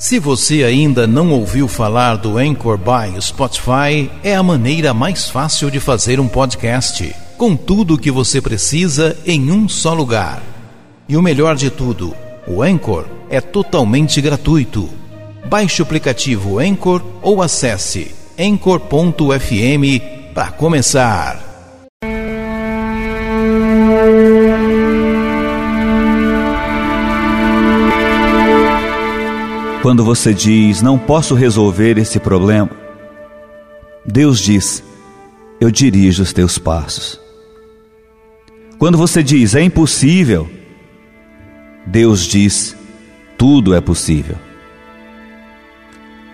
Se você ainda não ouviu falar do Anchor by Spotify, é a maneira mais fácil de fazer um podcast, com tudo o que você precisa em um só lugar. E o melhor de tudo, o Anchor é totalmente gratuito. Baixe o aplicativo Anchor ou acesse anchor.fm para começar. Quando você diz, não posso resolver esse problema, Deus diz, eu dirijo os teus passos. Quando você diz, é impossível, Deus diz, tudo é possível.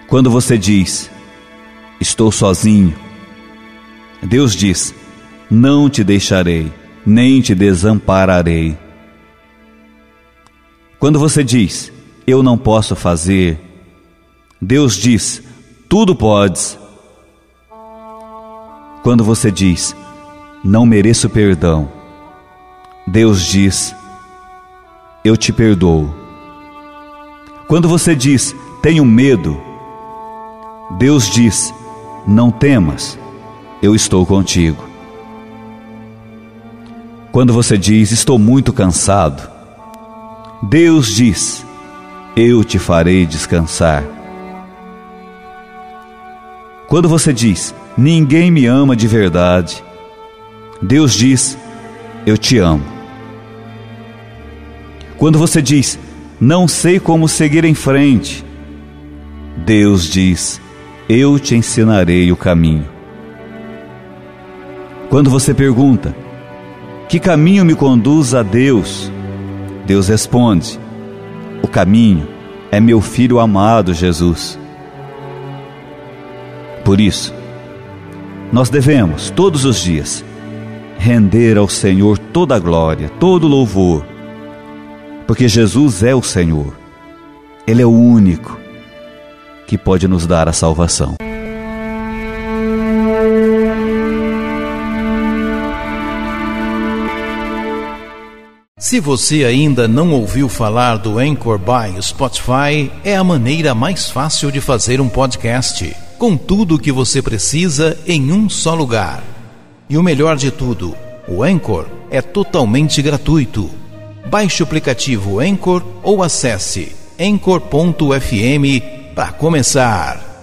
Quando você diz, estou sozinho, Deus diz, não te deixarei, nem te desampararei. Quando você diz, eu não posso fazer. Deus diz: tudo podes. Quando você diz: não mereço perdão, Deus diz: eu te perdoo. Quando você diz: tenho medo, Deus diz: não temas, eu estou contigo. Quando você diz: estou muito cansado, Deus diz: eu te farei descansar. Quando você diz, ninguém me ama de verdade, Deus diz, eu te amo. Quando você diz, não sei como seguir em frente, Deus diz, eu te ensinarei o caminho. Quando você pergunta, que caminho me conduz a Deus? Deus responde, o caminho é meu filho amado Jesus. Por isso, nós devemos, todos os dias, render ao Senhor toda a glória, todo o louvor, porque Jesus é o Senhor, Ele é o único que pode nos dar a salvação. Se você ainda não ouviu falar do Anchor by Spotify, é a maneira mais fácil de fazer um podcast, com tudo o que você precisa em um só lugar. E o melhor de tudo, o Anchor é totalmente gratuito. Baixe o aplicativo Anchor ou acesse anchor.fm para começar.